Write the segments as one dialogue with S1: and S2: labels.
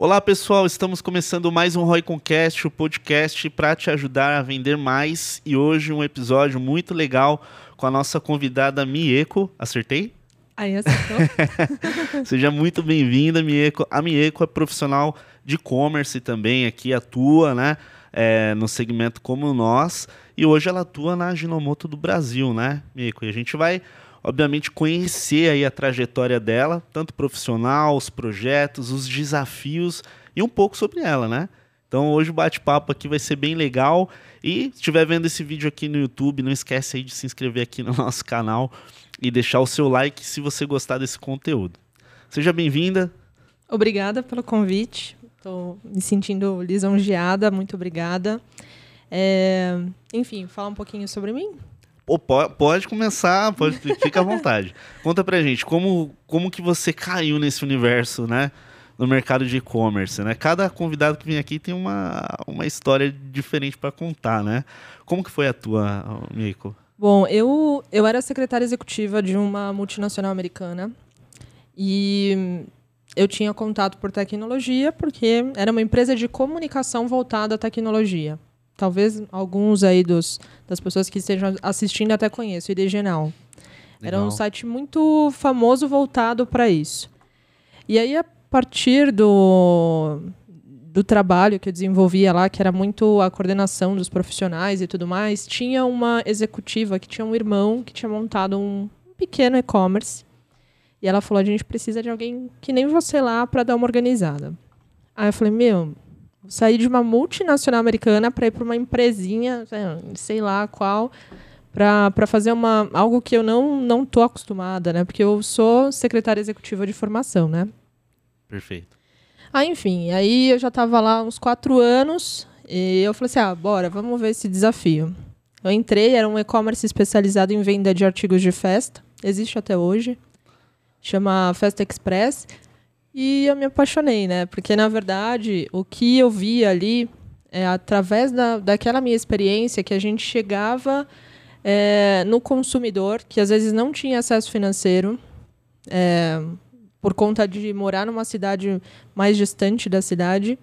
S1: Olá pessoal, estamos começando mais um Roy Concast, o podcast para te ajudar a vender mais e hoje um episódio muito legal com a nossa convidada Mieko. Acertei?
S2: Aí acertou.
S1: Seja muito bem-vinda, Mieko. A Mieko é profissional de e-commerce também, aqui atua, né? É, no segmento como nós. E hoje ela atua na Ginomoto do Brasil, né, Mieko? E a gente vai obviamente conhecer aí a trajetória dela, tanto profissional, os projetos, os desafios e um pouco sobre ela, né? Então hoje o bate-papo aqui vai ser bem legal e se estiver vendo esse vídeo aqui no YouTube, não esquece aí de se inscrever aqui no nosso canal e deixar o seu like se você gostar desse conteúdo. Seja bem-vinda.
S2: Obrigada pelo convite. Estou me sentindo lisonjeada. Muito obrigada. É... Enfim, falar um pouquinho sobre mim.
S1: Pô, pode começar, pode, fica à vontade. Conta pra gente, como, como que você caiu nesse universo, né? No mercado de e-commerce, né? Cada convidado que vem aqui tem uma, uma história diferente para contar, né? Como que foi a tua, Mico?
S2: Bom, eu, eu era secretária executiva de uma multinacional americana e eu tinha contato por tecnologia porque era uma empresa de comunicação voltada à tecnologia talvez alguns aí dos, das pessoas que estejam assistindo até conheçam, o IDGenal. Era um site muito famoso voltado para isso. E aí, a partir do, do trabalho que eu desenvolvia lá, que era muito a coordenação dos profissionais e tudo mais, tinha uma executiva que tinha um irmão que tinha montado um pequeno e-commerce. E ela falou: a gente precisa de alguém que nem você lá para dar uma organizada. Aí eu falei: meu, sair de uma multinacional americana para ir para uma empresinha, sei lá qual, para fazer uma, algo que eu não não tô acostumada, né? Porque eu sou secretária executiva de formação, né?
S1: Perfeito.
S2: Ah, enfim, aí eu já estava lá uns quatro anos e eu falei assim, ah, bora, vamos ver esse desafio. Eu entrei, era um e-commerce especializado em venda de artigos de festa, existe até hoje, chama Festa Express. E eu me apaixonei, né? Porque, na verdade, o que eu vi ali, é, através da, daquela minha experiência, que a gente chegava é, no consumidor, que às vezes não tinha acesso financeiro, é, por conta de morar numa cidade mais distante da cidade,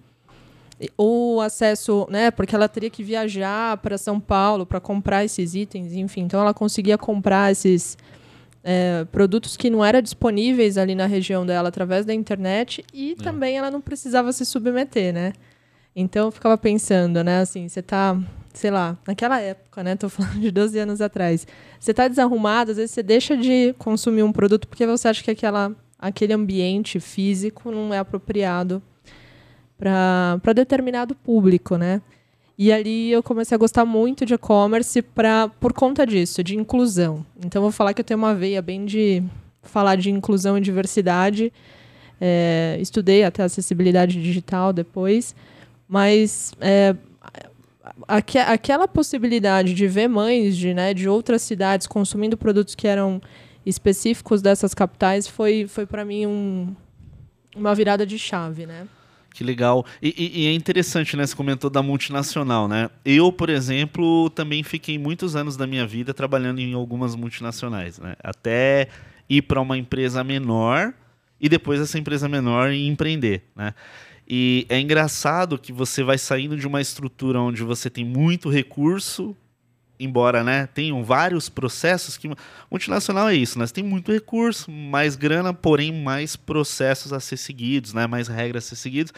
S2: o acesso, né, porque ela teria que viajar para São Paulo para comprar esses itens, enfim, então ela conseguia comprar esses é, produtos que não eram disponíveis ali na região dela através da internet e é. também ela não precisava se submeter, né? Então eu ficava pensando, né, assim, você tá, sei lá, naquela época, né, tô falando de 12 anos atrás. Você tá desarrumado, às vezes você deixa de consumir um produto porque você acha que aquela aquele ambiente físico não é apropriado para determinado público, né? E ali eu comecei a gostar muito de e-commerce por conta disso, de inclusão. Então vou falar que eu tenho uma veia bem de falar de inclusão e diversidade. É, estudei até acessibilidade digital depois, mas é, aqu aquela possibilidade de ver mães de, né, de outras cidades consumindo produtos que eram específicos dessas capitais foi, foi para mim um, uma virada de chave, né?
S1: Que legal. E, e, e, é interessante, né? Você comentou da multinacional, né? Eu, por exemplo, também fiquei muitos anos da minha vida trabalhando em algumas multinacionais, né? Até ir para uma empresa menor e depois essa empresa menor e empreender, né? E é engraçado que você vai saindo de uma estrutura onde você tem muito recurso, embora né, tenham vários processos que multinacional é isso, né? Você tem muito recurso, mais grana, porém mais processos a ser seguidos, né? Mais regras a ser seguidos.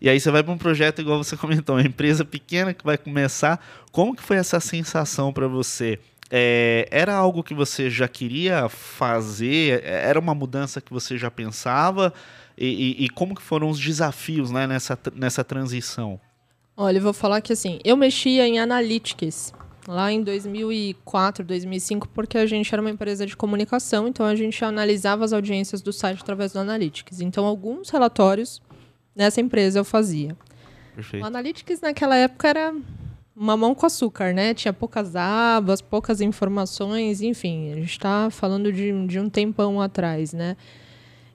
S1: E aí você vai para um projeto igual você comentou, uma empresa pequena que vai começar. Como que foi essa sensação para você? É, era algo que você já queria fazer? Era uma mudança que você já pensava? E, e, e como que foram os desafios né, nessa, nessa transição?
S2: Olha, eu vou falar que assim, eu mexia em analytics lá em 2004, 2005, porque a gente era uma empresa de comunicação, então a gente analisava as audiências do site através do Analytics. Então, alguns relatórios nessa empresa eu fazia. Perfeito. O Analytics naquela época era uma mão com açúcar, né? Tinha poucas abas, poucas informações, enfim, a gente está falando de, de um tempão atrás, né?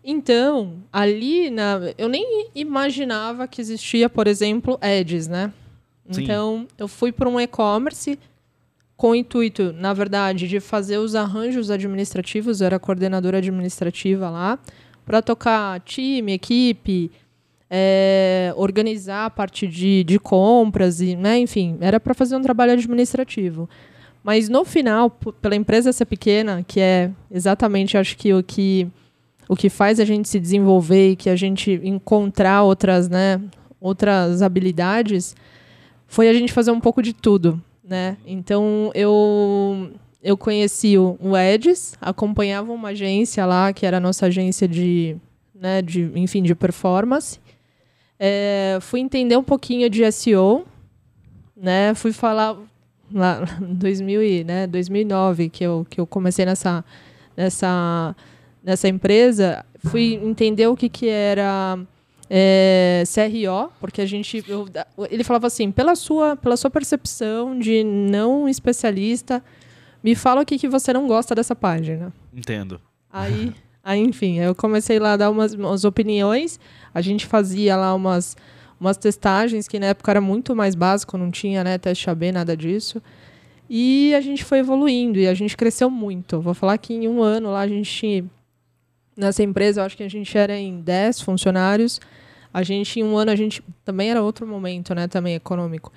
S2: Então, ali, na, eu nem imaginava que existia, por exemplo, ads, né? Sim. Então, eu fui para um e-commerce com o intuito, na verdade, de fazer os arranjos administrativos, eu era coordenadora administrativa lá, para tocar time, equipe, é, organizar a parte de, de compras e, né, enfim, era para fazer um trabalho administrativo. Mas no final, pela empresa ser pequena, que é exatamente acho que o que o que faz a gente se desenvolver e que a gente encontrar outras, né, outras habilidades, foi a gente fazer um pouco de tudo, né? Então eu eu conheci o, o Edis, acompanhava uma agência lá que era a nossa agência de, né, de enfim, de performance. É, fui entender um pouquinho de SEO, né? Fui falar lá em 2000 né, 2009 que eu, que eu comecei nessa, nessa, nessa empresa, fui entender o que, que era é, CRO, porque a gente. Eu, ele falava assim, pela sua, pela sua percepção de não especialista, me fala o que, que você não gosta dessa página.
S1: Entendo.
S2: Aí, aí enfim, eu comecei lá a dar umas, umas opiniões. A gente fazia lá umas, umas testagens, que na época era muito mais básico, não tinha né, teste AB, nada disso. E a gente foi evoluindo e a gente cresceu muito. Vou falar que em um ano lá a gente. Nessa empresa, eu acho que a gente era em 10 funcionários. A gente, em um ano, a gente. Também era outro momento, né? Também econômico.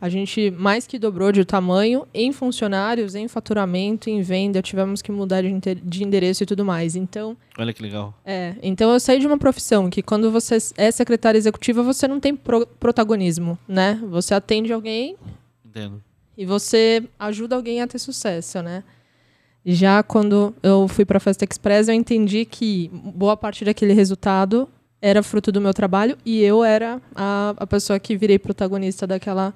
S2: A gente mais que dobrou de tamanho em funcionários, em faturamento, em venda. Tivemos que mudar de, de endereço e tudo mais. Então.
S1: Olha que legal.
S2: É. Então eu saí de uma profissão que quando você é secretária executiva, você não tem pro protagonismo, né? Você atende alguém.
S1: Entendo.
S2: E você ajuda alguém a ter sucesso, né? Já quando eu fui para a Festa Express, eu entendi que boa parte daquele resultado era fruto do meu trabalho e eu era a, a pessoa que virei protagonista daquela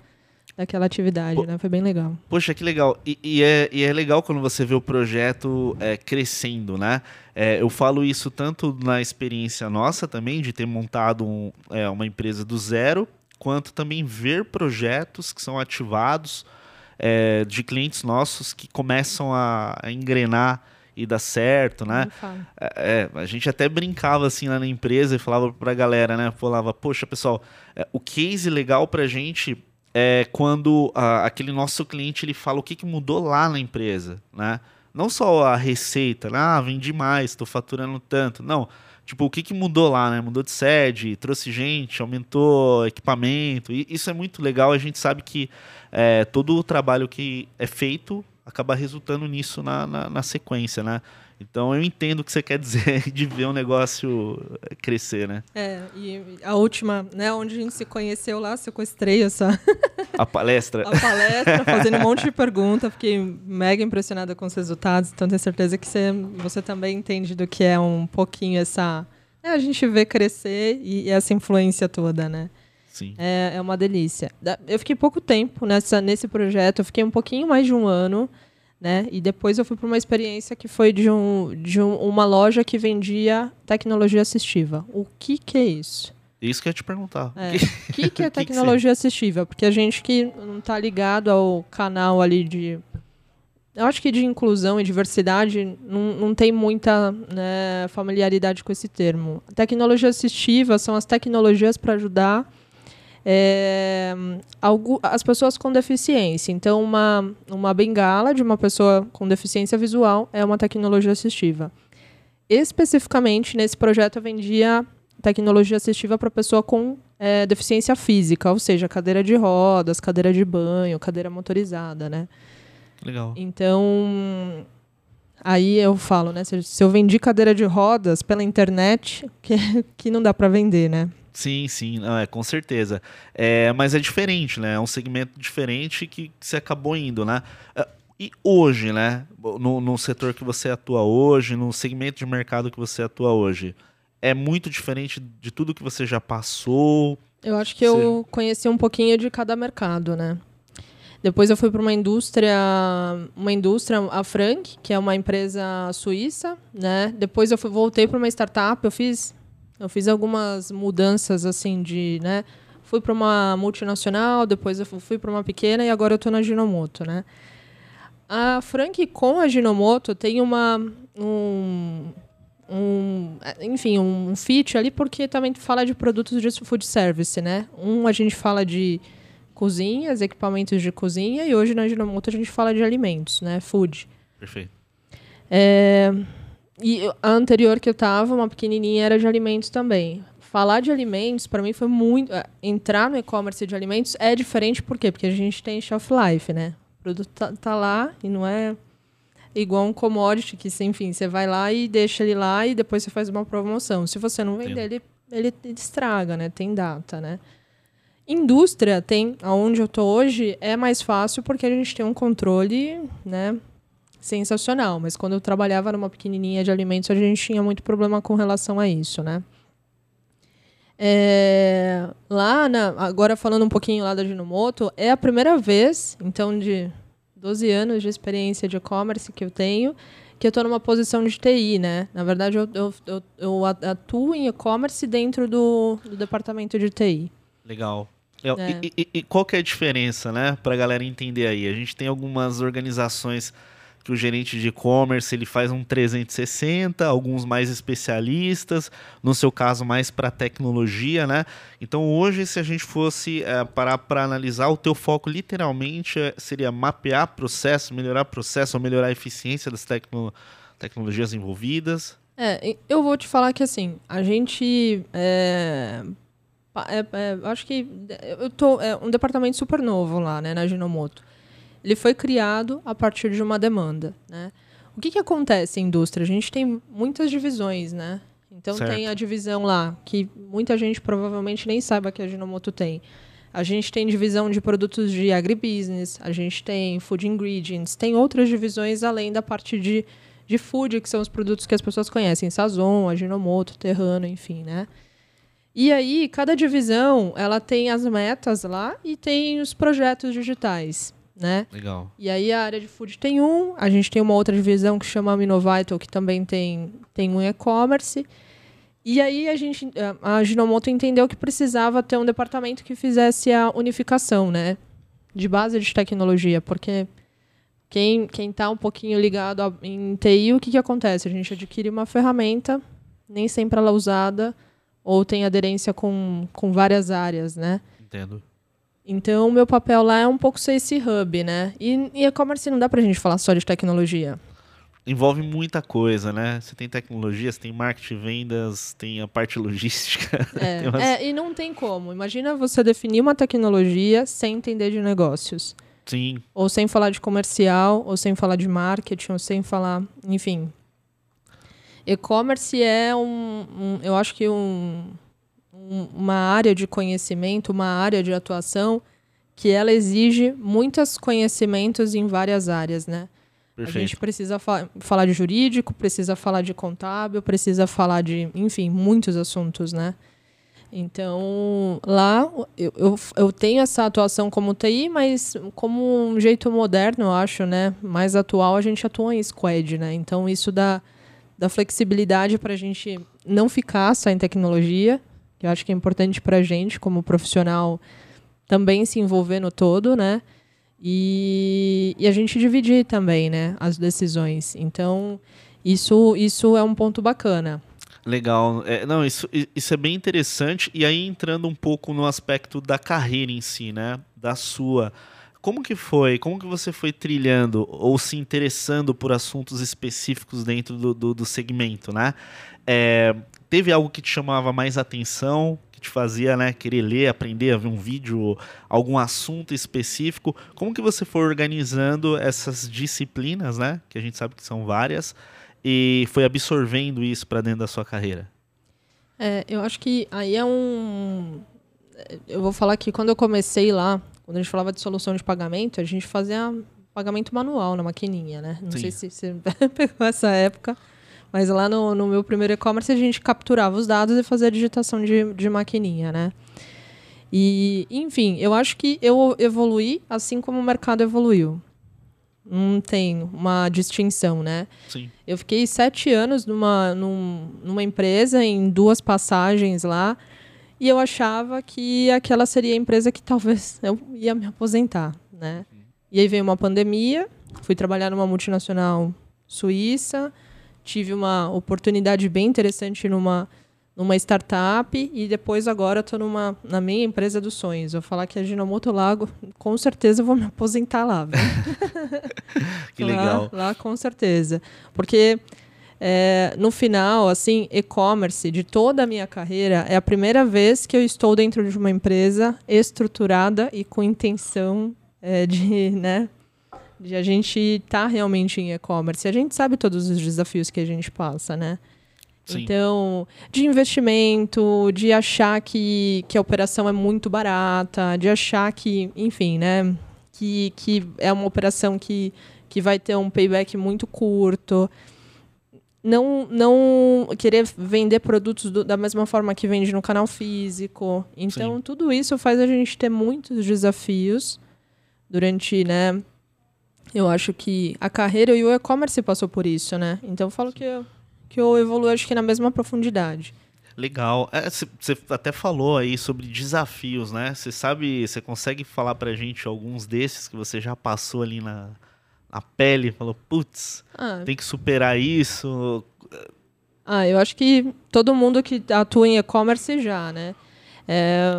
S2: daquela atividade, Pô, né? Foi bem legal.
S1: Poxa, que legal. E, e, é, e é legal quando você vê o projeto é, crescendo, né? É, eu falo isso tanto na experiência nossa também, de ter montado um, é, uma empresa do zero, quanto também ver projetos que são ativados é, de clientes nossos que começam a, a engrenar e dar certo, né? É, é, a gente até brincava assim lá na empresa e falava pra galera, né? Falava, poxa, pessoal, é, o case legal pra gente é quando a, aquele nosso cliente ele fala o que, que mudou lá na empresa, né? Não só a receita, né? ah, vendi mais, estou faturando tanto. Não, tipo, o que, que mudou lá, né? Mudou de sede, trouxe gente, aumentou equipamento. E isso é muito legal. A gente sabe que é, todo o trabalho que é feito acaba resultando nisso na, na, na sequência, né? Então eu entendo o que você quer dizer de ver um negócio crescer, né?
S2: É, e a última, né, onde a gente se conheceu lá, sequestrei essa.
S1: A palestra.
S2: a palestra, fazendo um monte de pergunta, fiquei mega impressionada com os resultados, então tenho certeza que você, você também entende do que é um pouquinho essa. É, a gente vê crescer e, e essa influência toda, né?
S1: Sim.
S2: É, é uma delícia. Eu fiquei pouco tempo nessa, nesse projeto, eu fiquei um pouquinho mais de um ano. Né? E depois eu fui para uma experiência que foi de, um, de um, uma loja que vendia tecnologia assistiva. O que, que é isso?
S1: Isso que eu ia te perguntar.
S2: O é. que, que, é tecnologia assistiva? Porque a gente que não está ligado ao canal ali de. Eu acho que de inclusão e diversidade não, não tem muita né, familiaridade com esse termo. tecnologia assistiva são as tecnologias para ajudar é, algo, as pessoas com deficiência. Então, uma, uma bengala de uma pessoa com deficiência visual é uma tecnologia assistiva. Especificamente, nesse projeto, eu vendia tecnologia assistiva para pessoa com é, deficiência física, ou seja, cadeira de rodas, cadeira de banho, cadeira motorizada, né?
S1: Legal.
S2: Então, aí eu falo, né? Se eu vendi cadeira de rodas pela internet, que, que não dá para vender, né?
S1: Sim, sim, não, é, com certeza. É, mas é diferente, né? É um segmento diferente que, que você acabou indo, né? É, e hoje, né? No, no setor que você atua hoje, no segmento de mercado que você atua hoje, é muito diferente de tudo que você já passou?
S2: Eu acho que você... eu conheci um pouquinho de cada mercado, né? Depois eu fui para uma indústria, uma indústria, a Frank, que é uma empresa suíça, né? Depois eu fui, voltei para uma startup, eu fiz eu fiz algumas mudanças assim de, né? Fui para uma multinacional, depois eu fui para uma pequena e agora eu estou na Ginomoto, né? A Frank com a Ginomoto tem uma um, um enfim, um fit ali porque também fala de produtos de food service, né? Um a gente fala de cozinhas, equipamentos de cozinha e hoje na Ginomoto a gente fala de alimentos, né? Food.
S1: Perfeito.
S2: É, e a anterior que eu tava, uma pequenininha, era de alimentos também. falar de alimentos, para mim foi muito. é, Entrar no e-commerce de alimentos é diferente, por quê? Porque a gente tem shelf life, né? O produto tá, tá lá e não é igual um commodity, que, enfim, você vai lá e deixa ele lá e depois você faz uma promoção. Se você não vender, ele, ele estraga, né? Tem data, né? Indústria tem, aonde eu tô hoje, é mais fácil porque a gente tem um controle, né? Sensacional. Mas quando eu trabalhava numa pequenininha de alimentos, a gente tinha muito problema com relação a isso, né? É, lá, na, agora falando um pouquinho lá da Ginomoto, é a primeira vez, então, de 12 anos de experiência de e-commerce que eu tenho, que eu estou numa posição de TI, né? Na verdade, eu, eu, eu, eu atuo em e-commerce dentro do, do departamento de TI.
S1: Legal. Legal.
S2: É.
S1: E, e- e qual que é a diferença, né? Pra galera entender aí. A gente tem algumas organizações que o gerente de e-commerce ele faz um 360, alguns mais especialistas, no seu caso mais para tecnologia, né? Então hoje se a gente fosse eh, parar para analisar, o teu foco literalmente eh, seria mapear processo, melhorar processo, ou melhorar a eficiência das tecno- tecnologias envolvidas.
S2: É, eu vou te falar que assim, a gente. É, é, é, acho que eu tô. É um departamento super novo lá, né, na Ginomoto. Ele foi criado a partir de uma demanda, né? O que, que acontece em indústria? A gente tem muitas divisões, né? Então
S1: Certo.
S2: tem a divisão lá, que muita gente provavelmente nem saiba que a Ginomoto tem. A gente tem divisão de produtos de agribusiness, a gente tem food ingredients, tem outras divisões além da parte de, de food, que são os produtos que as pessoas conhecem, Sazon, Aginomoto, Terrano, enfim, né? E aí, cada divisão, ela tem as metas lá e tem os projetos digitais, né?
S1: Legal.
S2: E aí a área de food tem um, a gente tem uma outra divisão que chama Minovital, que também tem, tem um e-commerce. E aí a gente, a Ginomoto entendeu que precisava ter um departamento que fizesse a unificação, né? De base de tecnologia, porque quem quem está um pouquinho ligado a, em TI, o que, que acontece? A gente adquire uma ferramenta, nem sempre ela é usada, ou tem aderência com, com várias áreas, né?
S1: Entendo.
S2: Então, o meu papel lá é um pouco ser esse hub, né? E e e-commerce não dá pra gente falar só de tecnologia.
S1: envolve muita coisa, né? Você tem tecnologia, você tem marketing, vendas, tem a parte logística.
S2: É,
S1: umas-
S2: é, e não tem como. Imagina você definir uma tecnologia sem entender de negócios.
S1: Sim,
S2: Ou sem falar de comercial, ou sem falar de marketing, ou sem falar. Enfim. E-commerce é um, um- Eu acho que um, um- uma área de conhecimento, uma área de atuação que ela exige muitos conhecimentos em várias áreas, né? A gente
S1: perfeito.
S2: precisa fa- falar de jurídico, precisa falar de contábil, precisa falar de, enfim, muitos assuntos, né? Então, lá eu, eu, eu tenho essa atuação como TI, mas como um jeito moderno, eu acho, né? Mais atual, a gente atua em squad, né? Então, isso dá, dá flexibilidade para a gente não ficar só em tecnologia, que eu acho que é importante para a gente, como profissional, também se envolver no todo, né? E, e a gente dividir também, né, as decisões. Então, isso, isso é um ponto bacana.
S1: Legal. É, não, isso, isso é bem interessante. E aí, entrando um pouco no aspecto da carreira em si, né? Da sua. Como que foi? Como que você foi trilhando ou se interessando por assuntos específicos dentro do, do, do segmento, né? É, teve algo que te chamava mais atenção, que te fazia, né, querer ler, aprender, ver um vídeo, algum assunto específico? Como que você foi organizando essas disciplinas, né? Que a gente sabe que são várias, e foi absorvendo isso para dentro da sua carreira?
S2: É, eu acho que aí é um. Eu vou falar que quando eu comecei lá, quando a gente falava de solução de pagamento, a gente fazia pagamento manual na maquininha, né? Não
S1: Sim.
S2: sei se você pegou essa época, mas lá no, no meu primeiro e-commerce a gente capturava os dados e fazia a digitação de, de maquininha, né? E, enfim, eu acho que eu evoluí assim como o mercado evoluiu. Não tem uma distinção, né?
S1: Sim.
S2: Eu fiquei sete anos numa, num- numa empresa, em duas passagens lá, e eu achava que aquela seria a empresa que talvez eu ia me aposentar, né? E aí veio uma pandemia, fui trabalhar numa multinacional suíça, tive uma oportunidade bem interessante numa, numa startup e depois agora estou numa na minha empresa dos sonhos. Vou falar que a Ginomoto Lago, com certeza eu vou me aposentar lá.
S1: Que
S2: Lá-
S1: legal.
S2: Lá, com certeza. Porque é, no final, assim, e-commerce de toda a minha carreira é a primeira vez que eu estou dentro de uma empresa estruturada e com intenção é, de, né, de a gente estar tá realmente em e-commerce. A gente sabe todos os desafios que a gente passa, né? Sim. Então, de investimento, de achar que, que a operação é muito barata, de achar que, enfim, né? Que, que é uma operação que, que vai ter um payback muito curto. Não, não querer vender produtos do, da mesma forma que vende no canal físico. Então, Sim. tudo isso faz a gente ter muitos desafios durante, né? Eu acho que a carreira e o e-commerce passou por isso, né? Então, eu falo que eu que eu evoluo acho que na mesma profundidade.
S1: Legal. Você é, até falou aí sobre desafios, né? Você sabe, você consegue falar pra gente alguns desses que você já passou ali na, na pele? Falou, putz, ah. tem que superar isso.
S2: Ah, eu acho que todo mundo que atua em e-commerce já, né? É,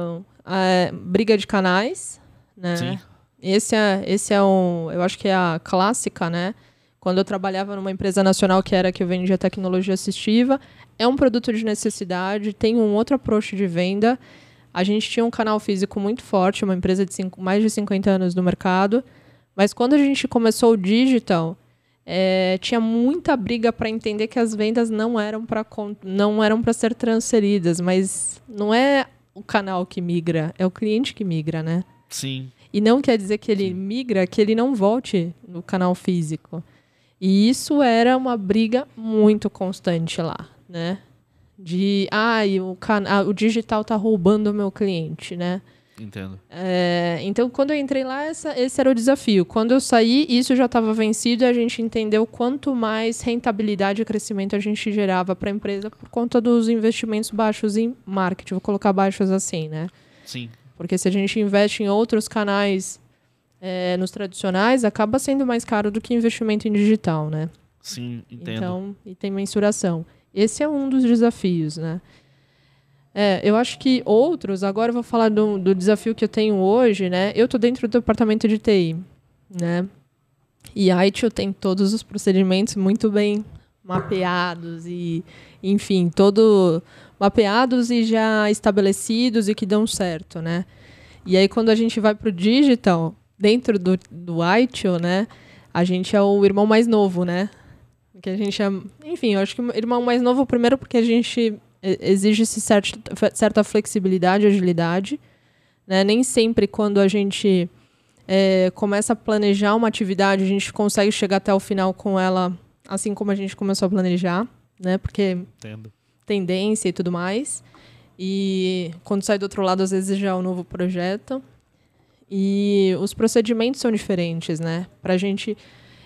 S2: é, briga de canais, né? Sim. Esse é, esse é um, eu acho que é a clássica, né? Quando eu trabalhava numa empresa nacional que era que eu vendia tecnologia assistiva, é um produto de necessidade, tem um outro approach de venda. A gente tinha um canal físico muito forte, uma empresa de cinco, mais de 50 anos no mercado. Mas quando a gente começou o digital, é, tinha muita briga para entender que as vendas não eram para não eram para ser transferidas, mas não é o canal que migra, é o cliente que migra, né?
S1: Sim.
S2: E não quer dizer que ele Sim. migra, que ele não volte no canal físico. E isso era uma briga muito constante lá, né? De, ai, ah, o, can ah, o digital tá roubando o meu cliente, né?
S1: Entendo.
S2: É, então, quando eu entrei lá, essa, esse era o desafio. Quando eu saí, isso já estava vencido e a gente entendeu quanto mais rentabilidade e crescimento a gente gerava para a empresa por conta dos investimentos baixos em marketing. Vou colocar baixos assim, né?
S1: Sim.
S2: Porque se a gente investe em outros canais é, nos tradicionais, acaba sendo mais caro do que investimento em digital, né?
S1: Sim, entendo.
S2: Então, e tem mensuração. Esse é um dos desafios, né? É, eu acho que outros, agora eu vou falar do, do desafio que eu tenho hoje, né? Eu estou dentro do departamento de TI, né? E a ITIL tem todos os procedimentos muito bem mapeados e, enfim, todo mapeados e já estabelecidos e que dão certo, né? E aí quando a gente vai para o digital, dentro do, do Aitio, né? A gente é o irmão mais novo, né? Que a gente é, enfim, eu acho que o irmão mais novo primeiro porque a gente exige certa, certa flexibilidade, agilidade, né? Nem sempre quando a gente é, começa a planejar uma atividade, a gente consegue chegar até o final com ela assim como a gente começou a planejar, né? Porque
S1: Entendo.
S2: tendência e tudo mais. E quando sai do outro lado, às vezes já é um novo projeto. E os procedimentos são diferentes, né? Pra gente.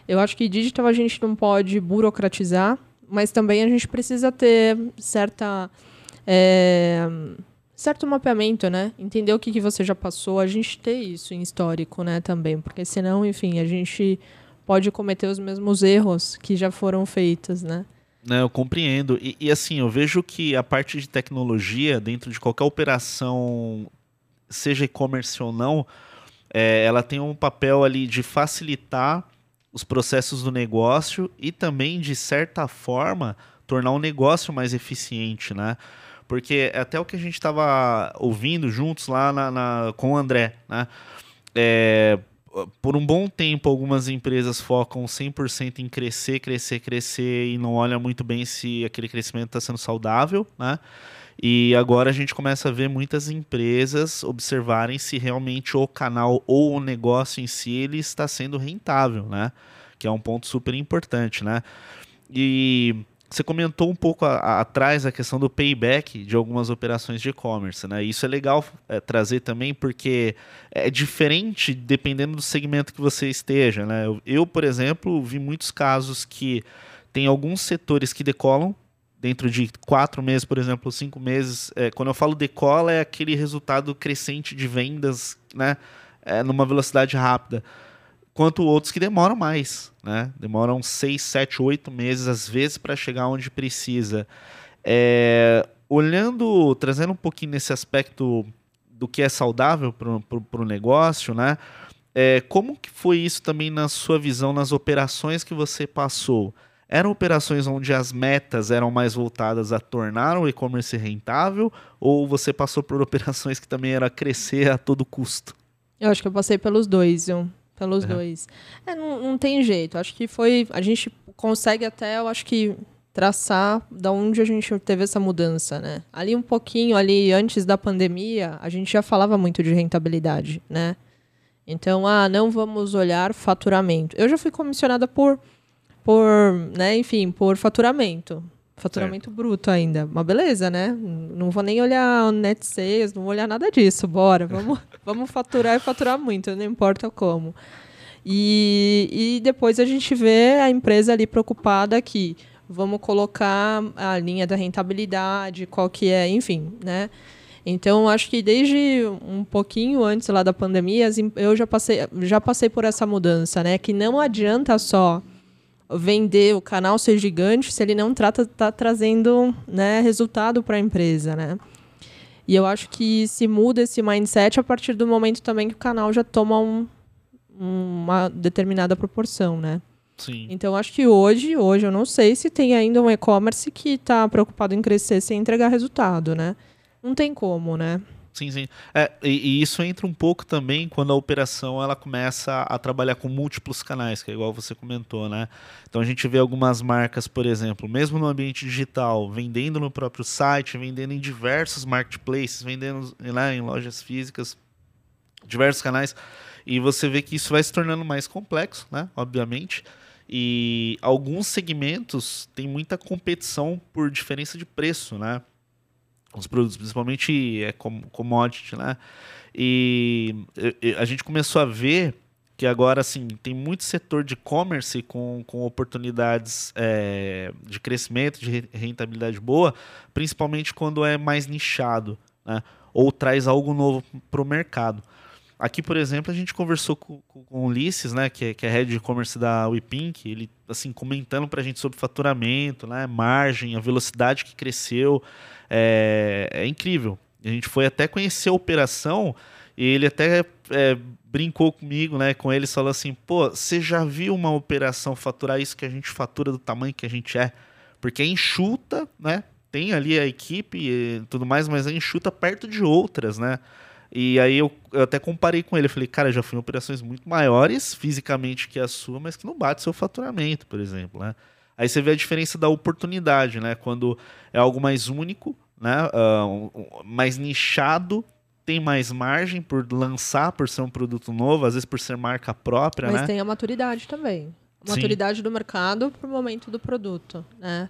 S2: Eu acho que digital a gente não pode burocratizar, mas também a gente precisa ter certa. É, certo mapeamento, né? Entender o que, que você já passou, a gente ter isso em histórico, né, também. Porque senão, enfim, a gente pode cometer os mesmos erros que já foram feitos, né?
S1: Né, eu compreendo. E, e, assim, eu vejo que a parte de tecnologia, dentro de qualquer operação, seja e-commerce ou não, é, ela tem um papel ali de facilitar os processos do negócio e também, de certa forma, tornar o negócio mais eficiente, né? Porque é até o que a gente estava ouvindo juntos lá na, na, com o André, né? É, por um bom tempo, algumas empresas focam 100% em crescer, crescer, crescer e não olham muito bem se aquele crescimento está sendo saudável, né? E agora a gente começa a ver muitas empresas observarem se realmente o canal ou o negócio em si ele está sendo rentável, né? Que é um ponto super importante, né? E você comentou um pouco a, a, atrás a questão do payback de algumas operações de e-commerce, né? Isso é legal é, trazer também porque é diferente dependendo do segmento que você esteja, né? Eu, eu, por exemplo, vi muitos casos que tem alguns setores que decolam dentro de quatro meses, por exemplo, cinco meses. É, quando eu falo decola, é aquele resultado crescente de vendas, né? É, numa velocidade rápida. Quanto outros que demoram mais, né? Demoram seis, sete, oito meses, às vezes, para chegar onde precisa. É, olhando, trazendo um pouquinho nesse aspecto do que é saudável para o negócio, né? É, como que foi isso também na sua visão, nas operações que você passou? Eram operações onde as metas eram mais voltadas a tornar o e-commerce rentável ou você passou por operações que também era crescer a todo custo?
S2: Eu acho que eu passei pelos dois, viu? Pelos é. dois. É, não, não tem jeito. Acho que foi. A gente consegue até, eu acho que traçar da onde a gente teve essa mudança, né? Ali um pouquinho ali antes da pandemia, a gente já falava muito de rentabilidade, né? Então, ah, não vamos olhar faturamento. Eu já fui comissionada por por, né, enfim, por faturamento. Faturamento certo. bruto ainda. Mas beleza, né? Não vou nem olhar net sales, não vou olhar nada disso. Bora, vamos, vamos faturar e faturar muito, não importa como. E, e depois a gente vê a empresa ali preocupada que vamos colocar a linha da rentabilidade, qual que é, enfim, né? Então, acho que desde um pouquinho antes lá da pandemia, eu já passei, já passei por essa mudança, né? Que não adianta só vender o canal ser gigante se ele não trata tá trazendo né, resultado para a empresa, né? E eu acho que se muda esse mindset a partir do momento também que o canal já toma um, uma determinada proporção, né?
S1: Sim.
S2: Então acho que hoje, hoje eu não sei se tem ainda um e-commerce que está preocupado em crescer sem entregar resultado, né? Não tem como, né?
S1: Sim, sim. É, e, e, isso entra um pouco também quando a operação ela começa a trabalhar com múltiplos canais, que é igual você comentou, né? Então a gente vê algumas marcas, por exemplo, mesmo no ambiente digital, vendendo no próprio site, vendendo em diversos marketplaces, vendendo lá em lojas físicas, diversos canais, e você vê que isso vai se tornando mais complexo, né? Obviamente. E alguns segmentos têm muita competição por diferença de preço, né? Os produtos, principalmente é commodity, né? E a gente começou a ver que agora assim tem muito setor de e-commerce com, com oportunidades é, de crescimento, de rentabilidade boa, principalmente quando é mais nichado, né? Ou traz algo novo para o mercado. Aqui, por exemplo, a gente conversou com, com, com o Ulisses, né, que é, que é head de e-commerce da WePink, ele assim comentando para a gente sobre faturamento, né, margem, a velocidade que cresceu, é, é incrível. A gente foi até conhecer a operação e ele até é, brincou comigo, né, com ele, falou assim, pô, você já viu uma operação faturar isso que a gente fatura do tamanho que a gente é? Porque é enxuta, né? Tem ali a equipe e tudo mais, mas é enxuta perto de outras, né? E aí eu, eu, até comparei com ele. falei, cara, já fui em operações muito maiores fisicamente que a sua, mas que não bate seu faturamento, por exemplo, né? Aí você vê a diferença da oportunidade, né? Quando é algo mais único, né? Uh, mais nichado, tem mais margem por lançar, por ser um produto novo, às vezes por ser marca própria,
S2: mas
S1: né?
S2: tem a maturidade também. A maturidade Sim. do mercado para o momento do produto, né?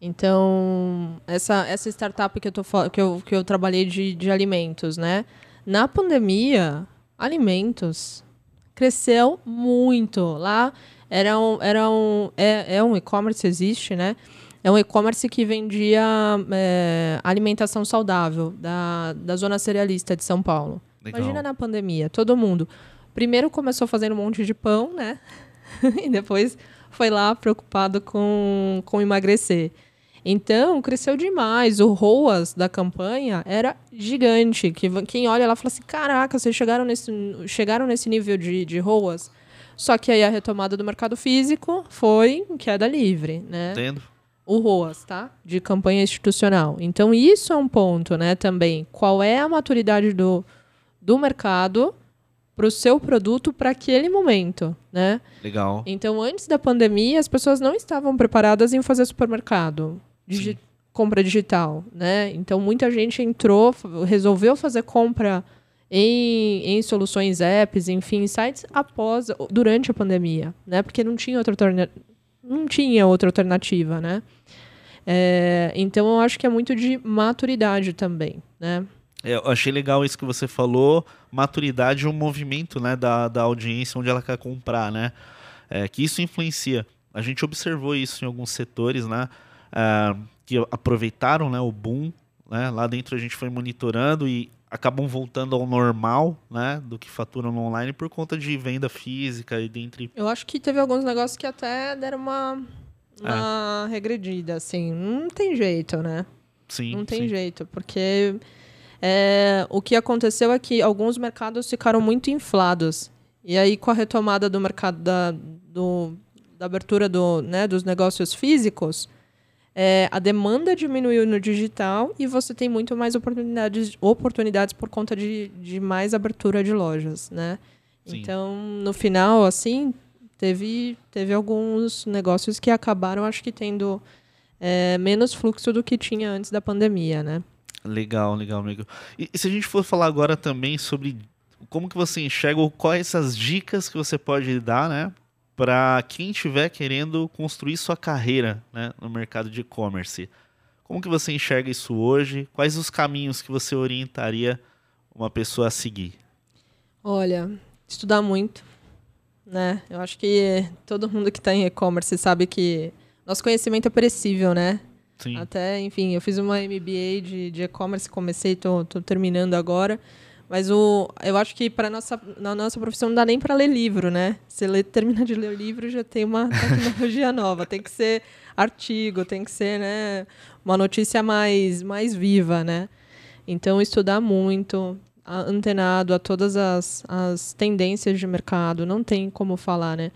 S2: Então, essa, essa startup que eu, tô, que eu, que eu trabalhei de, de alimentos, né? Na pandemia, alimentos cresceu muito. Lá era um, era um, é, é um e-commerce, existe, né? É um e-commerce que vendia é, alimentação saudável da, da zona cerealista de São Paulo. Legal. Imagina na pandemia, todo mundo. Primeiro começou fazendo um monte de pão, né? e depois foi lá preocupado com, com emagrecer. Então, cresceu demais. O ROAS da campanha era gigante. Que quem olha lá fala assim: caraca, vocês chegaram nesse, chegaram nesse nível de, de ROAS. Só que aí a retomada do mercado físico foi queda livre, né?
S1: Entendo.
S2: O ROAS, tá? De campanha institucional. Então, isso é um ponto, né, também. Qual é a maturidade do, do mercado para o seu produto para aquele momento, né?
S1: Legal.
S2: Então, antes da pandemia, as pessoas não estavam preparadas em fazer supermercado digi compra digital, né? Então muita gente entrou, resolveu fazer compra em, em soluções apps, enfim, sites após, durante a pandemia, né? Porque não tinha outra não tinha outra alternativa, né? É, então eu acho que é muito de maturidade também, né?
S1: É, eu achei legal isso que você falou, maturidade é um movimento, né, da, da audiência onde ela quer comprar, né? É, que isso influencia. A gente observou isso em alguns setores, né? Uh, que aproveitaram né, o boom. Né? Lá dentro a gente foi monitorando e acabam voltando ao normal, né, do que faturam no online por conta de venda física e dentre.
S2: Eu acho que teve alguns negócios que até deram uma, uma é. regredida, assim, não tem jeito, né?
S1: Sim.
S2: Não tem
S1: sim.
S2: jeito, porque é, o que aconteceu é que alguns mercados ficaram muito inflados e aí com a retomada do mercado da, do da abertura do, né, dos negócios físicos, é, a demanda diminuiu no digital e você tem muito mais oportunidades, oportunidades por conta de, de mais abertura de lojas, né?
S1: Sim.
S2: Então, no final, assim, teve, teve alguns negócios que acabaram, acho que tendo é, menos fluxo do que tinha antes da pandemia, né?
S1: Legal, legal, amigo. E, e se a gente for falar agora também sobre como que você enxerga ou quais essas dicas que você pode dar, né? Para quem estiver querendo construir sua carreira né, no mercado de e-commerce. Como que você enxerga isso hoje? Quais os caminhos que você orientaria uma pessoa a seguir?
S2: Olha, estudar muito, né? Eu acho que todo mundo que está em e-commerce sabe que nosso conhecimento é perecível, né?
S1: Sim.
S2: Até, enfim, eu fiz uma MBA de de e-commerce, comecei, tô terminando agora. Mas o, eu acho que para nossa na nossa profissão não dá nem para ler livro, né? Você lê, termina de ler o livro já tem uma tecnologia nova, tem que ser artigo, tem que ser, né, uma notícia mais mais viva, né? Então estudar muito, antenado a todas as, as tendências de mercado, não tem como falar, né?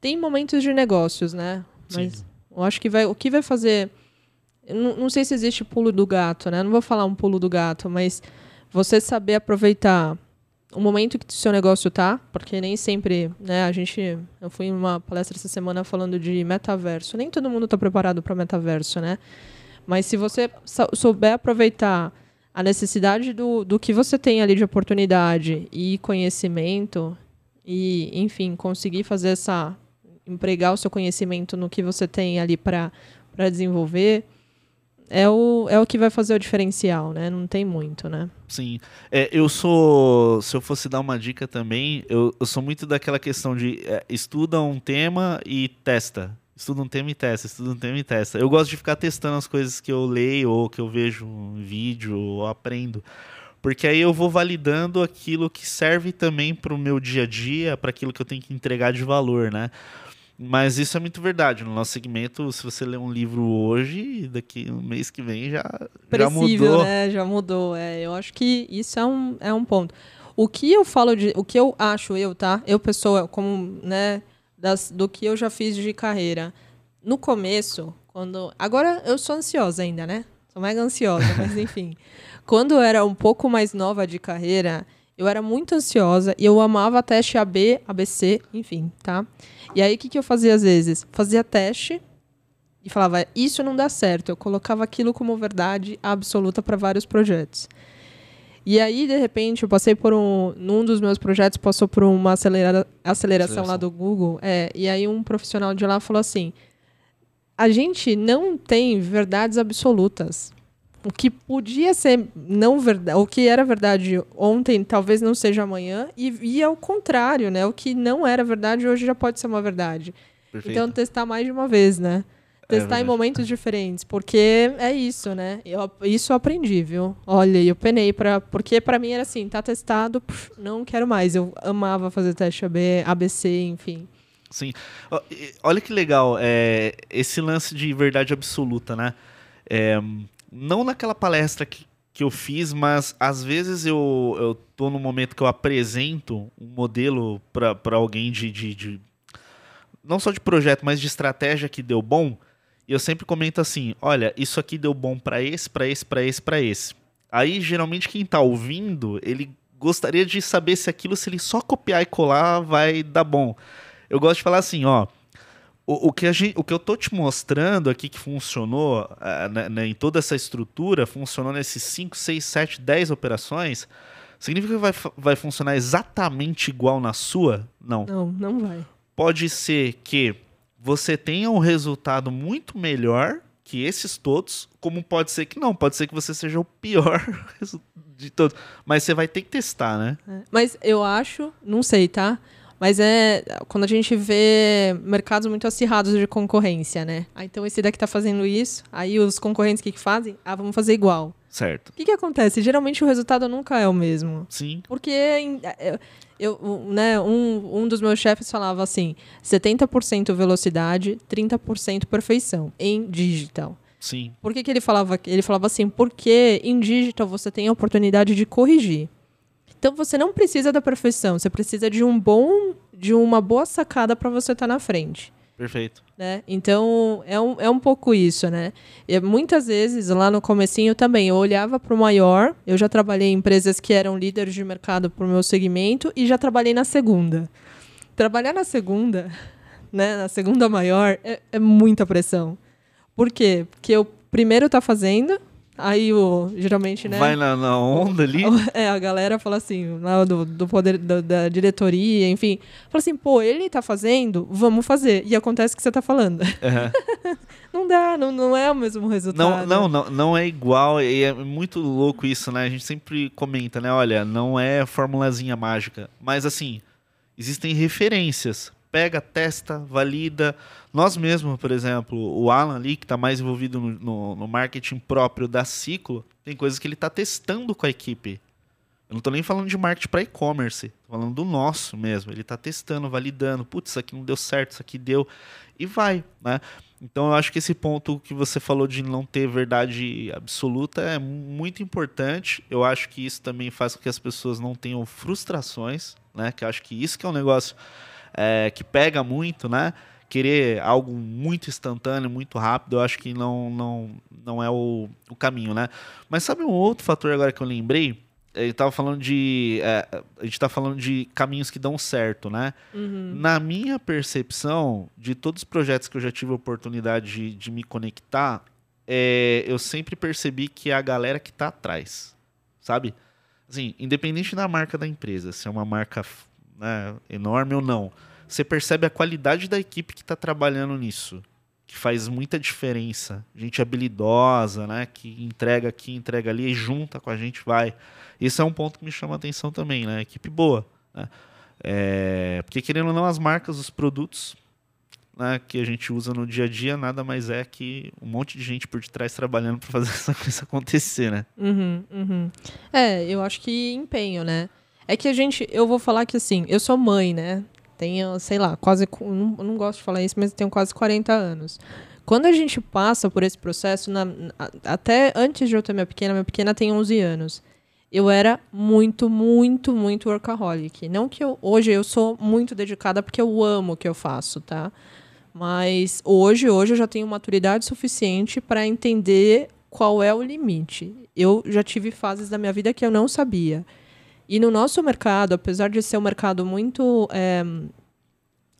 S2: Tem momentos de negócios, né? Mas
S1: Sim.
S2: eu acho que vai, o que vai fazer. Não, não sei se existe pulo do gato, né? Não vou falar um pulo do gato, mas você saber aproveitar o momento que o seu negócio tá, porque nem sempre, né, a gente, eu fui em uma palestra essa semana falando de metaverso. Nem todo mundo está preparado para metaverso, né? Mas se você souber aproveitar a necessidade do, do que você tem ali de oportunidade e conhecimento e, enfim, conseguir fazer essa empregar o seu conhecimento no que você tem ali para para desenvolver é o, é o que vai fazer o diferencial, né? Não tem muito, né?
S1: Sim. É, eu sou. Se eu fosse dar uma dica também, eu, eu sou muito daquela questão de é, estuda um tema e testa. Estuda um tema e testa, estuda um tema e testa. Eu gosto de ficar testando as coisas que eu leio ou que eu vejo um vídeo ou aprendo. Porque aí eu vou validando aquilo que serve também para o meu dia a dia, para aquilo que eu tenho que entregar de valor, né? Mas isso é muito verdade. No nosso segmento, se você ler um livro hoje, daqui um mês que vem já, já
S2: Perecível,
S1: mudou.
S2: né? Já mudou. É, eu acho que isso é um, é um ponto. O que eu falo de. O que eu acho, eu, tá? Eu, pessoa, como, né? Das, do que eu já fiz de carreira. No começo, quando. Agora eu sou ansiosa ainda, né? Sou mega ansiosa, mas enfim. Quando eu era um pouco mais nova de carreira, eu era muito ansiosa e eu amava teste AB, ABC, enfim, tá? E aí, o que, que eu fazia às vezes? Fazia teste e falava, isso não dá certo. Eu colocava aquilo como verdade absoluta para vários projetos. E aí, de repente, eu passei por um. Num dos meus projetos, passou por uma acelera, aceleração lá
S1: Aceleração.
S2: do Google. É, e aí, um profissional de lá falou assim: a gente não tem verdades absolutas. O que podia ser não verdade, o que era verdade ontem talvez não seja amanhã e, e ao contrário, né? O que não era verdade hoje já pode ser uma verdade.
S1: Perfeito.
S2: Então testar mais de uma vez, né?
S1: É
S2: Testar em
S1: verdade.
S2: momentos diferentes, porque é isso, né? Eu, isso eu aprendi, viu? Olha, eu penei para, porque para mim era assim, tá testado, puf, não quero mais. Eu amava fazer teste AB, ABC, enfim.
S1: Sim. Olha que legal, é, esse lance de verdade absoluta, né? É, não naquela palestra que, que eu fiz, mas às vezes eu, eu tô no momento que eu apresento um modelo para alguém de, de, de- Não só de projeto, mas de estratégia que deu bom. E eu sempre comento assim: olha, isso aqui deu bom para esse, para esse, para esse, para esse. Aí, geralmente, quem tá ouvindo, ele gostaria de saber se aquilo, se ele só copiar e colar, vai dar bom. Eu gosto de falar assim, ó. O, o que, a gente, o que eu tô te mostrando aqui que funcionou né, em toda essa estrutura, funcionou nesses 5, 6, 7, 10 operações, significa que vai, vai funcionar exatamente igual na sua? Não.
S2: Não, não vai.
S1: Pode ser que você tenha um resultado muito melhor que esses todos, como pode ser que não, pode ser que você seja o pior de todos. Mas você vai ter que testar, né?
S2: É. Mas eu acho, não sei, tá? Mas é quando a gente vê mercados muito acirrados de concorrência, né? Ah, então esse daqui tá fazendo isso, aí os concorrentes o que, que fazem? Ah, vamos fazer igual.
S1: Certo.
S2: O que, que acontece? Geralmente o resultado nunca é o mesmo.
S1: Sim.
S2: Porque em- eu, eu- um, né, um, um dos meus chefes falava assim: 70% velocidade, 30% perfeição em digital.
S1: Sim.
S2: Por que, que ele falava? Ele falava assim, porque em digital você tem a oportunidade de corrigir. Então você não precisa da perfeição, você precisa de um bom, de uma boa sacada para você estar na frente.
S1: Perfeito.
S2: Né? Então, é um, é um pouco isso, né? E muitas vezes, lá no comecinho também, eu olhava para o maior, eu já trabalhei em empresas que eram líderes de mercado para o meu segmento e já trabalhei na segunda. Trabalhar na segunda, né, na segunda maior, é, é muita pressão. Por quê? Porque o primeiro está fazendo, Aí o geralmente, né?
S1: Vai na, na onda ali.
S2: É, a galera fala assim, lá do, do poder do, da diretoria, enfim. Fala assim, pô, ele tá fazendo, vamos fazer. E acontece o que você tá falando. Uhum. não dá, não, não é o mesmo resultado.
S1: Não, não, não, não é igual. E é muito louco isso, né? A gente sempre comenta, né? Olha, não é formulazinha mágica. Mas assim, existem referências. Pega, testa, valida nós mesmos, por exemplo, o Alan ali, que está mais envolvido no, no, no, marketing próprio da Ciclo, tem coisas que ele está testando com a equipe. Eu não estou nem falando de marketing para e-commerce, estou falando do nosso mesmo. Ele está testando, validando. Putz, isso aqui não deu certo, isso aqui deu. E vai, né? Então eu acho que esse ponto que você falou de não ter verdade absoluta é muito importante. Eu acho que isso também faz com que as pessoas não tenham frustrações, né? Que eu acho que isso que é um negócio é, que pega muito, né? Querer algo muito instantâneo, muito rápido, eu acho que não, não, não é o, o caminho, né? Mas sabe um outro fator agora que eu lembrei? Ele tava falando de. É, a gente tá falando de caminhos que dão certo, né? Uhum. Na minha percepção, de todos os projetos que eu já tive a oportunidade de, de me conectar, é, eu sempre percebi que é a galera que tá atrás, sabe? Assim, independente da marca da empresa, se é uma marca né, enorme ou não você percebe a qualidade da equipe que está trabalhando nisso, que faz muita diferença. Gente habilidosa, né? Que entrega aqui, entrega ali e junta com a gente, vai. Esse é um ponto que me chama a atenção também, né? Equipe boa. Né? É, porque querendo ou não, as marcas, os produtos né, que a gente usa no dia a dia, nada mais é que um monte de gente por detrás trabalhando para fazer essa coisa acontecer, né?
S2: Uhum, uhum. É, eu acho que empenho, né? É que a gente, eu vou falar que assim, eu sou mãe, né? Tenho, sei lá, quase. Não, não gosto de falar isso, mas tenho quase 40 anos. Quando a gente passa por esse processo, na, até antes de eu ter minha pequena, minha pequena tem 11 anos. Eu era muito, muito, muito workaholic. Não que eu, hoje eu sou muito dedicada porque eu amo o que eu faço, tá? Mas hoje, hoje eu já tenho maturidade suficiente para entender qual é o limite. Eu já tive fases da minha vida que eu não sabia. E no nosso mercado, apesar de ser um mercado muito é,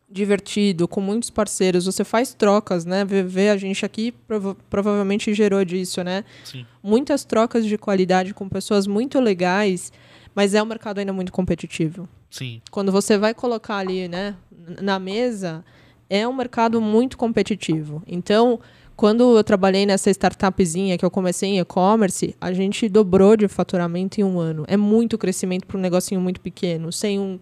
S2: divertido, com muitos parceiros, você faz trocas, né? Ver a gente aqui prova provavelmente gerou disso, né? Sim. Muitas trocas de qualidade com pessoas muito legais, mas é um mercado ainda muito competitivo.
S1: Sim.
S2: Quando você vai colocar ali, né, na mesa, é um mercado muito competitivo. Então, quando eu trabalhei nessa startupzinha que eu comecei em e-commerce, a gente dobrou de faturamento em um ano. É muito crescimento para um negocinho muito pequeno, sem um,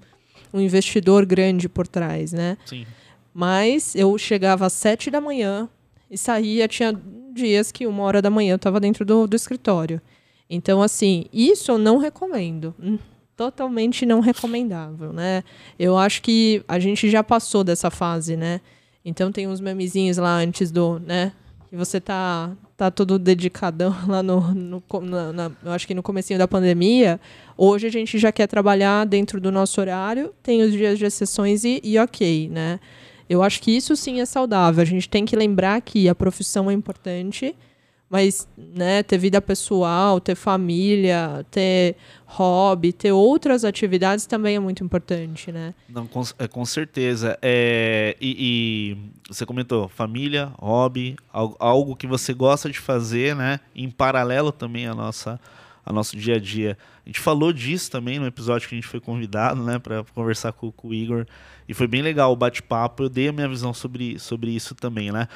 S2: um investidor grande por trás, né?
S1: Sim.
S2: Mas eu chegava às sete da manhã e saía, tinha dias que uma hora da manhã eu estava dentro do, do escritório. Então, assim, isso eu não recomendo. Hum, totalmente não recomendável, né? Eu acho que a gente já passou dessa fase, né? Então tem uns memezinhos lá antes do, né? Que você tá, tá todo dedicadão lá no, no na, na, eu acho que no comecinho da pandemia, hoje a gente já quer trabalhar dentro do nosso horário, tem os dias de exceções e, e ok, né? Eu acho que isso sim é saudável. A gente tem que lembrar que a profissão é importante, mas né, ter vida pessoal, ter família, ter hobby, ter outras atividades também é muito importante, né?
S1: Não, com, é, com certeza. É, e, e, você comentou família, hobby, algo, algo, que você gosta de fazer, né? Em paralelo também à nossa a nosso dia a dia. A gente falou disso também no episódio que a gente foi convidado, né, para conversar com, com, o Igor e foi bem legal o bate-papo. Eu dei a minha visão sobre, sobre isso também, né?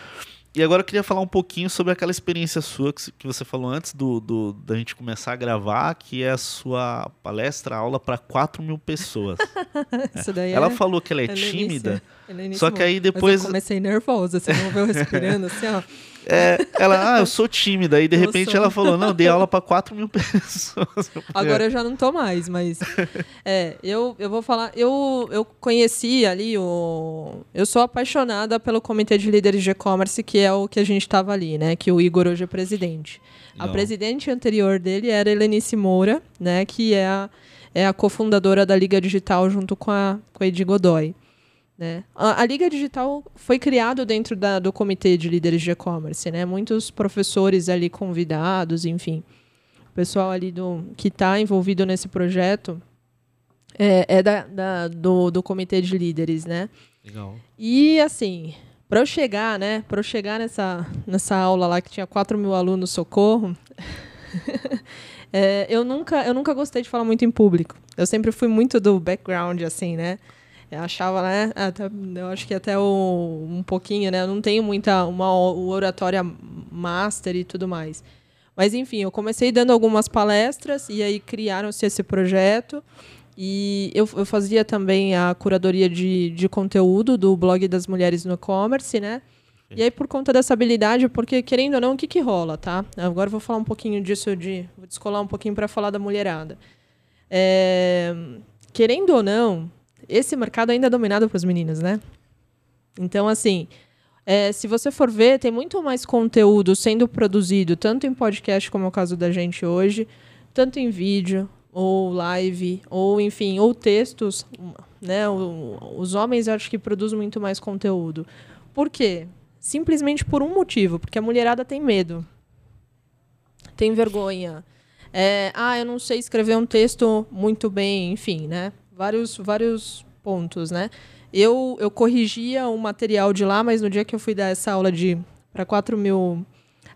S1: E agora eu queria falar um pouquinho sobre aquela experiência sua que, que você falou antes do, do, da gente começar a gravar, que é a sua palestra, aula para 4 mil pessoas.
S2: Isso daí
S1: ela
S2: é,
S1: falou que ela é, tímida, é só que aí depois... Mas
S2: eu comecei nervosa, você não viu respirando assim, ó.
S1: É, ela, ah, eu sou tímida. E de eu repente sou. ela falou, não, dei aula para 4 mil pessoas.
S2: Agora eu já não tô mais, mas. É, eu, eu vou falar. Eu, eu conheci ali o. Eu sou apaixonada pelo Comitê de Líderes de E-Commerce, que é o que a gente estava ali, né? Que o Igor hoje é presidente. Não. A presidente anterior dele era Helenice Moura, né? Que é a, é a cofundadora da Liga Digital junto com a, com a Edi Godoy. Né? A, a, Liga Digital foi criado dentro da, do Comitê de Líderes de E-Commerce, né? muitos professores ali convidados, enfim. O pessoal ali do, que está envolvido nesse projeto é, é da, da, do, do Comitê de Líderes, né?
S1: Legal.
S2: E, assim, para eu chegar, né? Para eu chegar nessa, nessa aula lá que tinha 4 mil alunos, socorro... é, eu, nunca, eu nunca gostei de falar muito em público. Eu sempre fui muito do background, assim, né? Eu achava, né? Até, eu acho que até o, um pouquinho, né? Eu não tenho muita uma oratória master e tudo mais. Mas enfim, eu comecei dando algumas palestras e aí criaram-se esse projeto. E eu, eu fazia também a curadoria de, de conteúdo do blog das mulheres no e-commerce, né? E aí, por conta dessa habilidade, porque querendo ou não, o que, que rola, tá? Agora eu vou falar um pouquinho disso, de, vou descolar um pouquinho para falar da mulherada. É, querendo ou não, esse mercado ainda é dominado pelas meninas, né? Então, assim, é, se você for ver, tem muito mais conteúdo sendo produzido, tanto em podcast, como é o caso da gente hoje, tanto em vídeo, ou live, ou enfim, ou textos, né? os homens acho que produzem muito mais conteúdo. Por quê? Simplesmente por um motivo, porque a mulherada tem medo. Tem vergonha. É, ah, eu não sei escrever um texto muito bem, enfim, né? Vários, vários pontos, né? Eu, eu corrigia o material de lá, mas no dia que eu fui dar essa aula de para 4 mil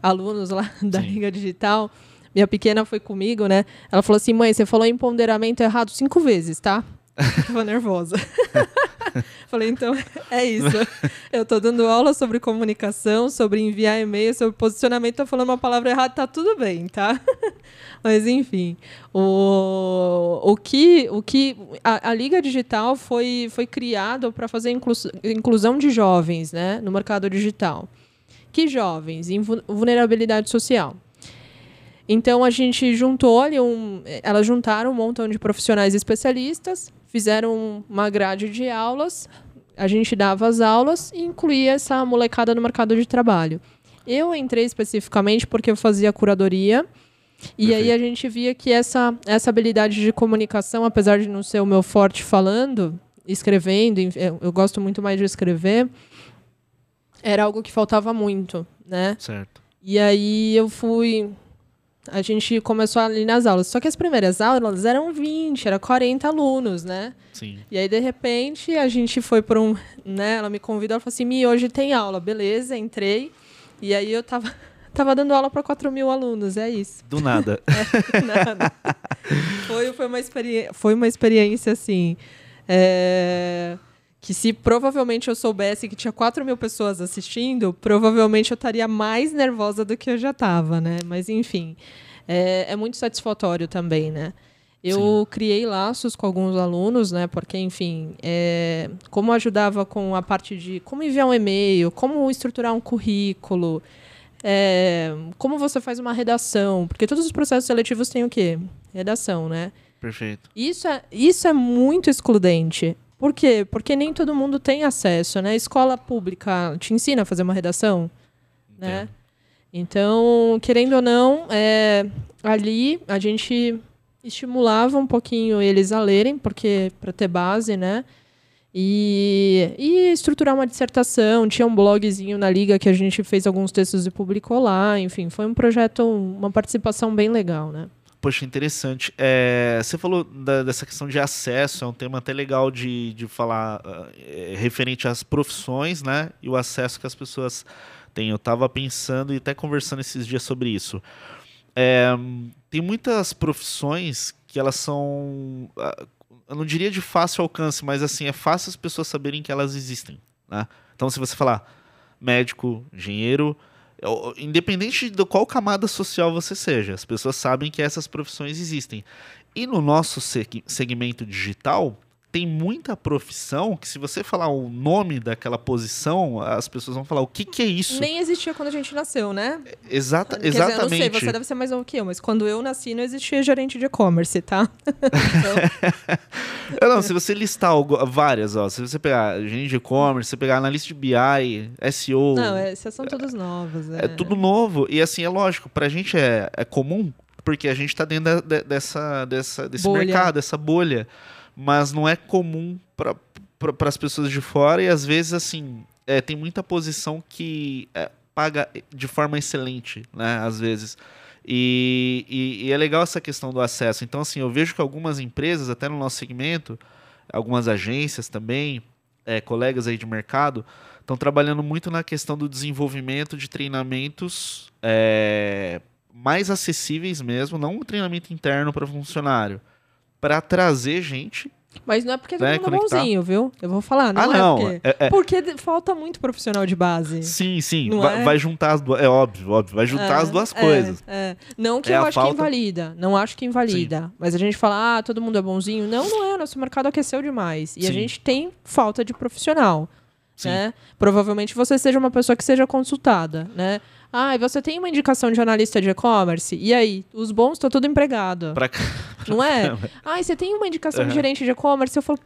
S2: alunos lá da Sim. Liga Digital, minha pequena foi comigo, né? Ela falou assim: mãe, você falou empoderamento errado cinco vezes, tá? Tava nervosa. Falei, então é isso. Eu tô dando aula sobre comunicação, sobre enviar e-mail, sobre posicionamento, tô falando uma palavra errada, tá tudo bem, tá? Mas enfim, o, o que, o que a, a Liga Digital foi, foi criada para fazer inclu, inclusão de jovens né, no mercado digital. Que jovens? Em vulnerabilidade social. Então a gente juntou ali um. Elas juntaram um montão de profissionais especialistas fizeram uma grade de aulas, a gente dava as aulas e incluía essa molecada no mercado de trabalho. Eu entrei especificamente porque eu fazia curadoria. E Perfeito. aí a gente via que essa, essa habilidade de comunicação, apesar de não ser o meu forte falando, escrevendo, eu gosto muito mais de escrever, era algo que faltava muito, né?
S1: Certo.
S2: E aí eu fui a gente começou ali nas aulas. Só que as primeiras aulas eram 20, era 40 alunos, né?
S1: Sim.
S2: E aí, de repente, a gente foi para um. Né, ela me convidou, ela falou assim: Mi, hoje tem aula. Beleza, entrei. E aí eu tava, tava dando aula para 4 mil alunos, é isso.
S1: Do nada.
S2: é, nada. foi, foi, uma experiência, foi uma experiência assim. É que se provavelmente eu soubesse que tinha 4 mil pessoas assistindo, provavelmente eu estaria mais nervosa do que eu já estava, né? Mas enfim, é, é, muito satisfatório também, né? Eu Sim. criei laços com alguns alunos, né? Porque, enfim, é, como ajudava com a parte de como enviar um e-mail, como estruturar um currículo, é, como você faz uma redação, porque todos os processos seletivos têm o quê? Redação, né?
S1: Perfeito.
S2: Isso é, isso é muito excludente. Por quê? Porque nem todo mundo tem acesso, né? Escola pública te ensina a fazer uma redação, né? Então, querendo ou não, é, ali a gente estimulava um pouquinho eles a lerem, porque para ter base, né? E, e estruturar uma dissertação. Tinha um blogzinho na Liga que a gente fez alguns textos e publicou lá. Enfim, foi um projeto, uma participação bem legal, né?
S1: Poxa, interessante. É, você falou da, dessa questão de acesso, é um tema até legal de, de falar uh, referente às profissões, né? E o acesso que as pessoas têm. Eu estava pensando e até conversando esses dias sobre isso. É, tem muitas profissões que elas são. Uh, eu não diria de fácil alcance, mas assim, é fácil as pessoas saberem que elas existem. Né? Então, se você falar médico, engenheiro, Independente de qual camada social você seja, as pessoas sabem que essas profissões existem. E no nosso segmento digital, tem muita profissão que se você falar o nome daquela posição, as pessoas vão falar o que, que é isso.
S2: Nem existia quando a gente nasceu, né?
S1: Exata, Quer exatamente. Dizer, eu não sei,
S2: você deve ser mais novo que eu, mas quando eu nasci não existia gerente de e-commerce, tá?
S1: então... não, se você listar várias, ó, se você pegar gerente de e-commerce, você pegar analista de BI, SEO...
S2: Não, essas são todas novas.
S1: É, é tudo novo. E assim, é lógico, pra gente é, é comum, porque a gente tá dentro da, dessa, dessa, desse bolha. mercado, dessa bolha mas não é comum para as pessoas de fora e às vezes assim é, tem muita posição que é, paga de forma excelente, né? Às vezes. E, e, e, é legal essa questão do acesso. Então, assim, eu vejo que algumas empresas, até no nosso segmento, algumas agências também, é, colegas aí de mercado, estão trabalhando muito na questão do desenvolvimento de treinamentos é, mais acessíveis mesmo, não um treinamento interno para funcionário, para trazer gente
S2: mas não é porque né, todo mundo é bonzinho, viu? Eu vou falar, não
S1: ah,
S2: é
S1: não.
S2: porque...
S1: É, é...
S2: porque falta muito profissional de base.
S1: Sim, sim. Vai, é? vai, juntar as duas. É óbvio, óbvio. Vai juntar as duas é, coisas.
S2: É. Não que eu acho falta... que invalida. Não acho que invalida. Sim. Mas a gente fala, ah, todo mundo é bonzinho. Não, não é. Nosso mercado aqueceu demais. E sim. a gente tem falta de profissional. Né? Provavelmente você seja uma pessoa que seja consultada, né? Ah, você tem uma indicação de analista de e-commerce? E aí? Os bons estão tudo empregado.
S1: Pra...
S2: Não é? Ah, você tem uma indicação uhum. de gerente de e-commerce? Eu falo,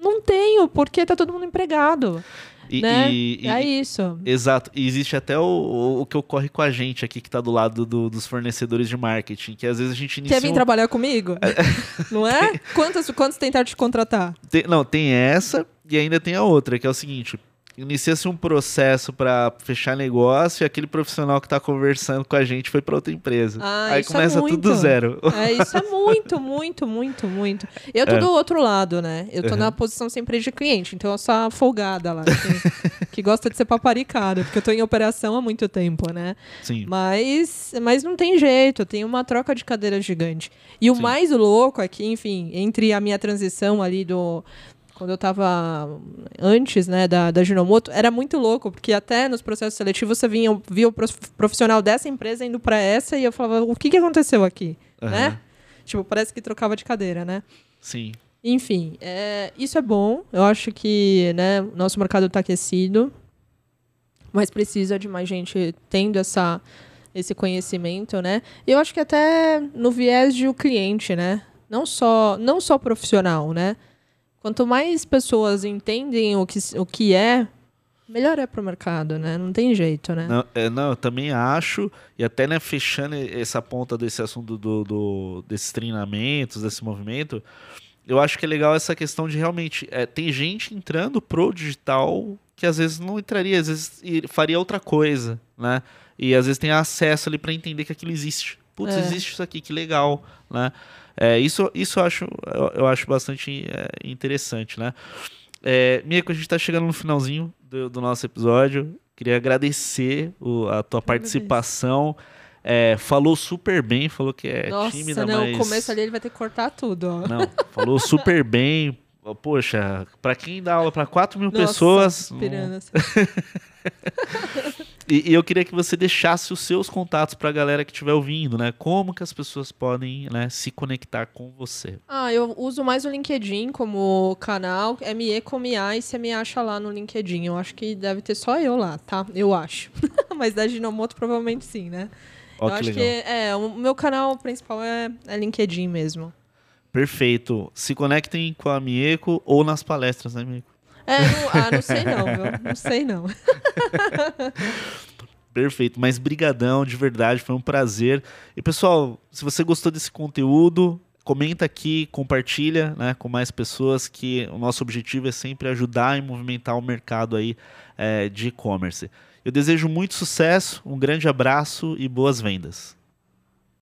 S2: não tenho, porque tá todo mundo empregado. E, né? e, e, é isso.
S1: Exato. E existe até o, o, que ocorre com a gente aqui, que está do lado do, dos fornecedores de marketing, que às vezes a gente inicia...
S2: Quer vir um... trabalhar comigo? não é? Quantos, quantos tentaram te contratar?
S1: Tem, não, tem essa e ainda tem a outra, que é o seguinte inicia-se um processo para fechar negócio e aquele profissional que está conversando com a gente foi para outra empresa.
S2: Ah,
S1: Aí
S2: é
S1: começa
S2: é
S1: tudo do zero.
S2: É, isso é muito, muito, muito, muito. Eu tô é. do outro lado, né? Eu tô uhum. na posição sempre de cliente, então eu sou a folgada lá, que, que, gosta de ser paparicada, porque eu tô em operação há muito tempo, né?
S1: Sim.
S2: Mas, mas não tem jeito, tem uma troca de cadeira gigante. E o Sim. mais louco é que, enfim, entre a minha transição ali do quando eu estava antes né, da, da Ginomoto, era muito louco, porque até nos processos seletivos você vinha, via o profissional dessa empresa indo para essa e eu falava, o que, que aconteceu aqui? Uhum. Né? Tipo, parece que trocava de cadeira, né?
S1: Sim.
S2: Enfim, é, isso é bom. Eu acho que né, nosso mercado está aquecido, mas precisa de mais gente tendo essa, esse conhecimento, né? Eu acho que até no viés de o cliente, né? Não só, não só profissional, né? Quanto mais pessoas entendem o que, o que é, melhor é para o mercado, né? Não tem jeito, né?
S1: Não, é, não, eu também acho, e até né, fechando essa ponta desse assunto do, do, desses treinamentos, desse movimento, eu acho que é legal essa questão de realmente. É, tem gente entrando pro digital que às vezes não entraria, às vezes faria outra coisa, né? E às vezes tem acesso ali para entender que aquilo existe. Putz, é. existe isso aqui, que legal, né? É, isso isso eu, acho, eu, eu acho bastante é, interessante, né? É, Mico, a gente está chegando no finalzinho do, do, nosso episódio. Queria agradecer o, a tua participação. É, falou super bem, falou que é
S2: Nossa,
S1: tímida,
S2: não,
S1: mas...
S2: o começo ali ele vai ter que cortar tudo. Ó.
S1: Não, falou super bem. Poxa, para quem dá aula para 4 mil Nossa, pessoas... Não... E, e, eu queria que você deixasse os seus contatos para a galera que estiver ouvindo, né? Como que as pessoas podem né, se conectar com você?
S2: Ah, eu uso mais o LinkedIn como canal, ME Comia, e você me acha lá no LinkedIn. Eu acho que deve ter só eu lá, tá? Eu acho. Mas da Ginomoto provavelmente sim, né?
S1: Oh,
S2: eu
S1: que
S2: acho
S1: legal.
S2: que é, o meu canal principal é, é LinkedIn mesmo.
S1: Perfeito. Se conectem com a Mieko ou nas palestras, né, Mieko?
S2: É, não, ah, não sei não, viu? Não sei não.
S1: Perfeito, mas brigadão, de verdade, foi um prazer. E pessoal, se você gostou desse conteúdo, comenta aqui, compartilha né, com mais pessoas, que o nosso objetivo é sempre ajudar e movimentar o mercado aí é, de e-commerce. Eu desejo muito sucesso, um grande abraço e boas vendas.